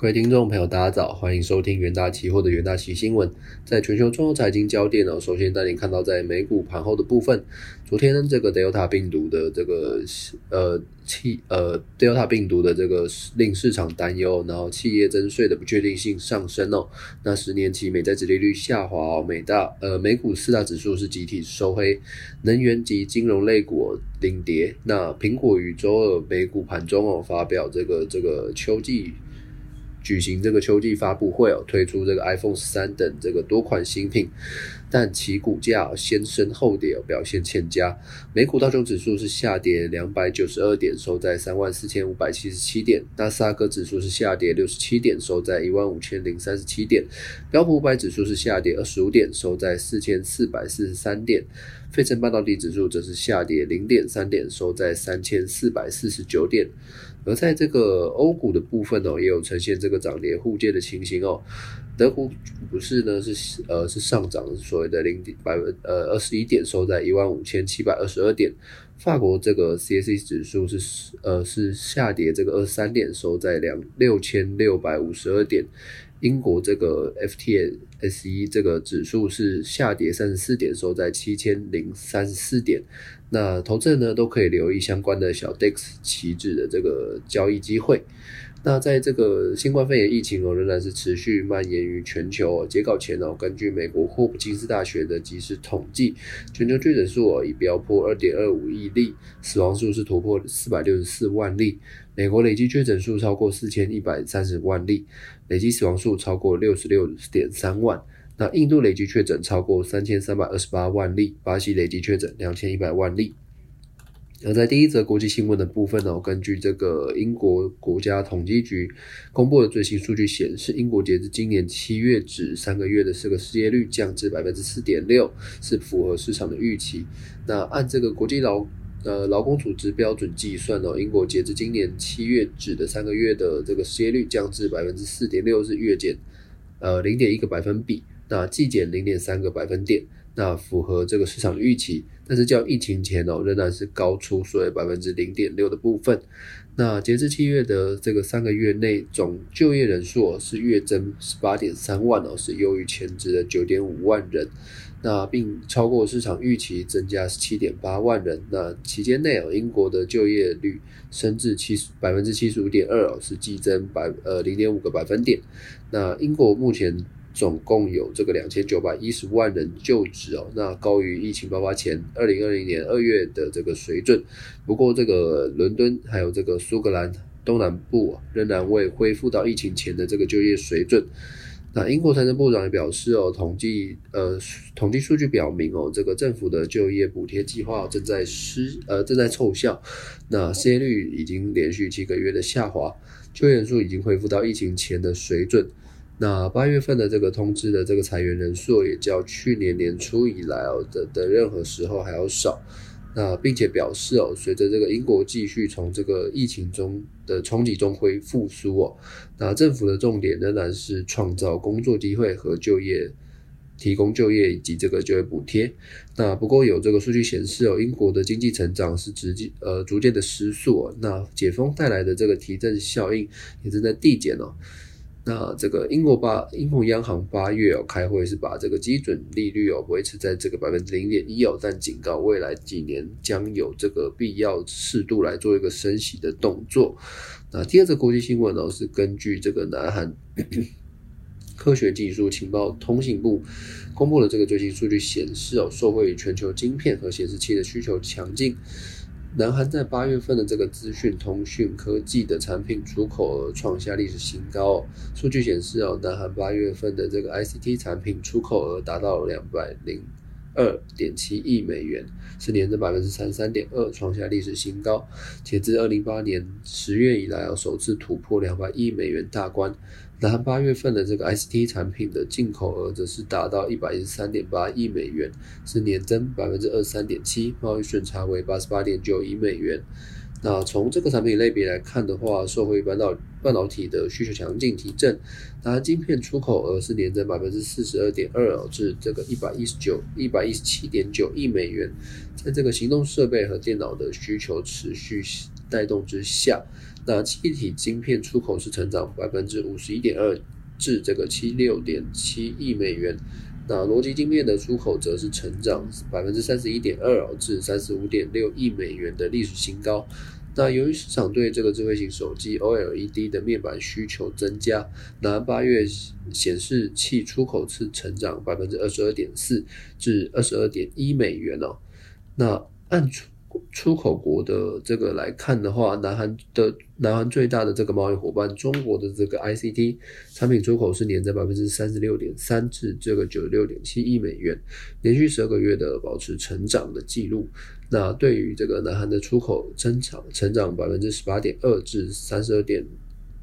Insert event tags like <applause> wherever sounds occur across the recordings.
各位听众朋友，大家早，欢迎收听元大期货的元大期新闻。在全球重要财经焦点哦，首先带您看到在美股盘后的部分，昨天这个 Delta 病毒的这个呃企呃 Delta 病毒的这个令市场担忧，然后企业征税的不确定性上升哦。那十年期美债殖利率下滑哦，美大呃美股四大指数是集体收黑，能源及金融类股领跌。那苹果于周二美股盘中哦发表这个这个秋季。举行这个秋季发布会哦，推出这个 iPhone 十三等这个多款新品，但其股价先升后跌，表现欠佳。美股道琼指数是下跌两百九十二点，收在三万四千五百七十七点；纳斯达克指数是下跌六十七点，收在一万五千零三十七点；标普五百指数是下跌二十五点，收在四千四百四十三点；费城半导体指数则是下跌零点三点，收在三千四百四十九点。而在这个欧股的部分哦，也有呈现这个涨跌互见的情形哦。德国股市呢是呃是上涨，所谓的零点百分呃二十一点，收在一万五千七百二十二点。法国这个 C S C 指数是呃是下跌这个二十三点，收在两六千六百五十二点。英国这个 FTSE 这个指数是下跌三十四点，收在七千零三十四点。那投资人呢都可以留意相关的小 DEX 期指的这个交易机会。那在这个新冠肺炎疫情哦仍然是持续蔓延于全球。截稿前哦，根据美国霍普金斯大学的即时统计，全球确诊数哦已飙破二点二五亿例，死亡数是突破四百六十四万例。美国累计确诊数超过四千一百三十万例，累计死亡数超过六十六点三万。那印度累计确诊超过三千三百二十八万例，巴西累计确诊两千一百万例。而在第一则国际新闻的部分呢，根据这个英国国家统计局公布的最新数据显示，英国截至今年七月止三个月的这个失业率降至百分之四点六，是符合市场的预期。那按这个国际劳呃劳工组织标准计算呢，英国截至今年七月止的三个月的这个失业率降至百分之四点六，是月减呃零点一个百分比，那季减零点三个百分点。那符合这个市场预期，但是较疫情前哦，仍然是高出所有百分之零点六的部分。那截至七月的这个三个月内，总就业人数是月增十八点三万哦，是优于前值的九点五万人。那并超过市场预期，增加十七点八万人。那期间内哦，英国的就业率升至七十百分之七十五点二哦，是激增百呃零点五个百分点。那英国目前。总共有这个两千九百一十万人就职哦，那高于疫情爆发前二零二零年二月的这个水准。不过，这个伦敦还有这个苏格兰东南部仍然未恢复到疫情前的这个就业水准。那英国财政部长也表示哦，统计呃统计数据表明哦，这个政府的就业补贴计划正在失呃正在凑效。那失业率已经连续七个月的下滑，就业人数已经恢复到疫情前的水准。那八月份的这个通知的这个裁员人数也较去年年初以来的的任何时候还要少。那并且表示哦，随着这个英国继续从这个疫情中的冲击中恢复苏哦，那政府的重点仍然是创造工作机会和就业，提供就业以及这个就业补贴。那不过有这个数据显示哦，英国的经济成长是直接呃逐渐的失速哦，那解封带来的这个提振效应也正在递减哦。那这个英国八英国央行八月哦开会是把这个基准利率哦维持在这个百分之零点一哦，但警告未来几年将有这个必要适度来做一个升息的动作。那第二则国际新闻呢是根据这个南韩 <coughs> 科学技术情报通信部公布的这个最新数据显示哦，受惠于全球晶片和显示器的需求强劲。南韩在八月份的这个资讯通讯科技的产品出口额创下历史新高。数据显示，哦，南韩八月份的这个 ICT 产品出口额达到两百零二点七亿美元，是年增百分之三十三点二，创下历史新高。且自二零一八年十月以来，首次突破两百亿美元大关。南韩八月份的这个 ST 产品的进口额则是达到一百一十三点八亿美元，是年增百分之二十三点七，贸易顺差为八十八点九亿美元。那从这个产品类别来看的话，受惠半导半导体的需求强劲提振，那晶片出口额是年增百分之四十二点二，至这个一百一十九一百一十七点九亿美元。在这个行动设备和电脑的需求持续带动之下，那气体晶片出口是成长百分之五十一点二，至这个七六点七亿美元。那逻辑晶片的出口则是成长百分之三十一点二，至三十五点六亿美元的历史新高。那由于市场对这个智慧型手机 OLED 的面板需求增加，那八月显示器出口是成长百分之二十二点四至二十二点一美元哦。那按出口国的这个来看的话，南韩的南韩最大的这个贸易伙伴中国的这个 ICT 产品出口是年增百分之三十六点三至这个九十六点七亿美元，连续十二个月的保持成长的记录。那对于这个南韩的出口增长成长百分之十八点二至三十二点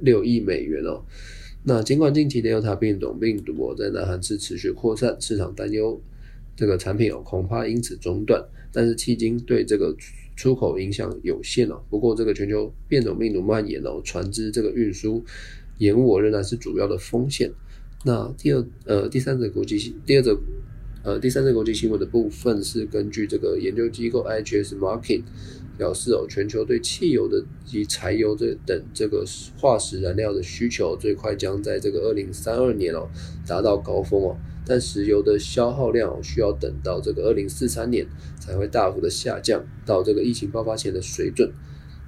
六亿美元哦。那尽管近期的 Delta 变种病毒在南韩是持续扩散，市场担忧这个产品哦恐怕因此中断。但是迄今对这个出口影响有限哦。不过这个全球变种病毒蔓延哦，船只这个运输延误仍然是主要的风险。那第二呃第三则国际第二则呃第三则国际新闻的部分是根据这个研究机构 IHS Market 表示哦，全球对汽油的及柴油这等这个化石燃料的需求最快将在这个二零三二年哦达到高峰哦。但石油的消耗量需要等到这个二零四三年才会大幅的下降到这个疫情爆发前的水准。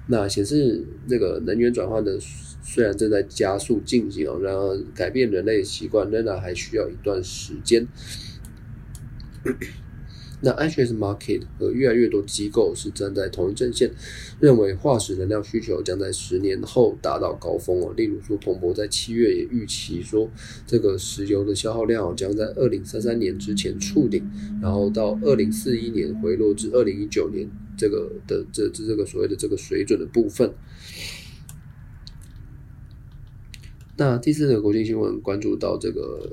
那显示这个能源转换的虽然正在加速进行哦，然而改变人类习惯仍然还需要一段时间。那 IHS Market 和越来越多机构是站在同一阵线，认为化石能量需求将在十年后达到高峰哦。例如说，彭博在七月也预期说，这个石油的消耗量将在二零三三年之前触顶，然后到二零四一年回落至二零一九年这个的这这这个所谓的这个水准的部分。那第四个国际新闻关注到这个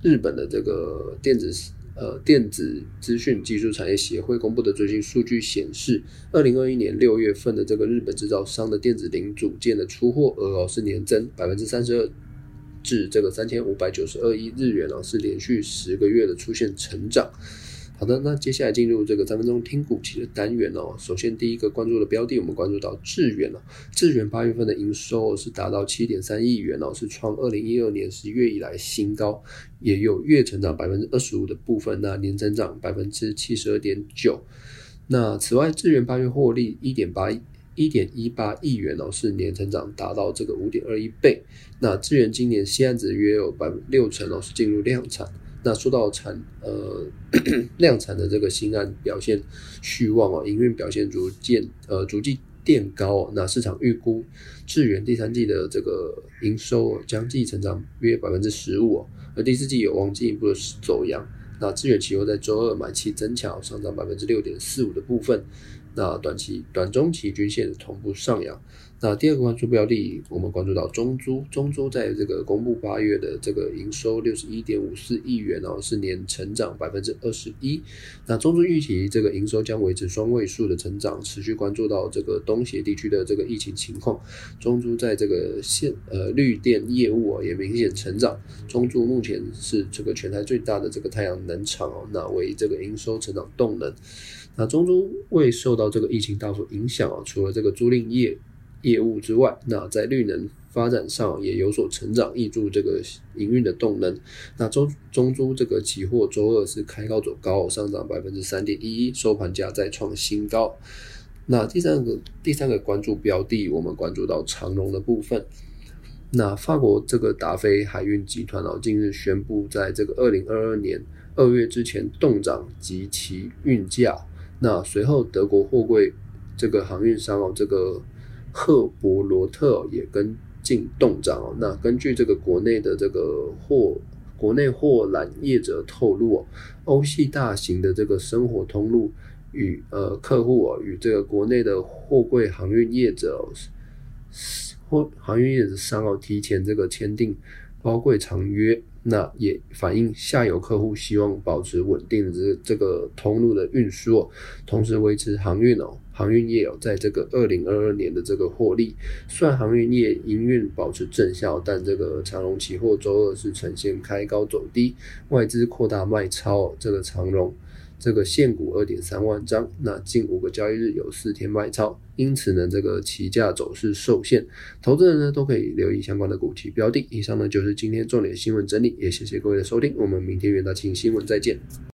日本的这个电子。呃，电子资讯技术产业协会公布的最新数据显示，二零二一年六月份的这个日本制造商的电子零组件的出货额哦是年增百分之三十二，至这个三千五百九十二亿日元哦，是连续十个月的出现成长。好的，那接下来进入这个三分钟听股期的单元哦。首先，第一个关注的标的，我们关注到智元了。智元八月份的营收是达到七点三亿元哦，是创二零一二年十月以来新高，也有月成长百分之二十五的部分，那年增长百分之七十二点九。那此外，智元八月获利一点八一点一八亿元哦，是年成长达到这个五点二一倍。那智元今年新案子约有百分六成哦，是进入量产。那说到产呃 <coughs> 量产的这个新案表现续旺哦，营运表现逐渐呃逐季垫高哦。那市场预估智远第三季的这个营收将季成长约百分之十五哦，而第四季有望进一步的走阳。那智远期货在周二买气增强，上涨百分之六点四五的部分。那短期、短中期均线同步上扬。那第二个关注标的，我们关注到中租，中租在这个公布八月的这个营收六十一点五四亿元哦，是年成长百分之二十一。那中租预期这个营收将维持双位数的成长，持续关注到这个东协地区的这个疫情情况。中租在这个线呃绿电业务啊也明显成长。中租目前是这个全台最大的这个太阳能厂哦，那为这个营收成长动能。那中租未受到这个疫情大幅影响啊，除了这个租赁业。业务之外，那在绿能发展上也有所成长，挹注这个营运的动能。那中中珠这个期货周二是开高走高，上涨百分之三点一一，收盘价再创新高。那第三个第三个关注标的，我们关注到长荣的部分。那法国这个达菲海运集团哦，近日宣布，在这个二零二二年二月之前冻涨及其运价。那随后德国货柜这个航运商哦，这个。赫伯罗特也跟进动涨哦。那根据这个国内的这个货国内货揽业者透露哦，欧系大型的这个生活通路与呃客户哦与这个国内的货柜航运业者货航运业者商哦提前这个签订包柜长约，那也反映下游客户希望保持稳定的这这个通路的运输哦，同时维持航运哦。航运业哦，在这个二零二二年的这个获利，虽然航运业营运保持正效，但这个长荣期货周二是呈现开高走低，外资扩大卖超，这个长荣这个现股二点三万张，那近五个交易日有四天卖超，因此呢，这个期价走势受限，投资人呢都可以留意相关的股期标的。以上呢就是今天重点新闻整理，也谢谢各位的收听，我们明天元大清新闻再见。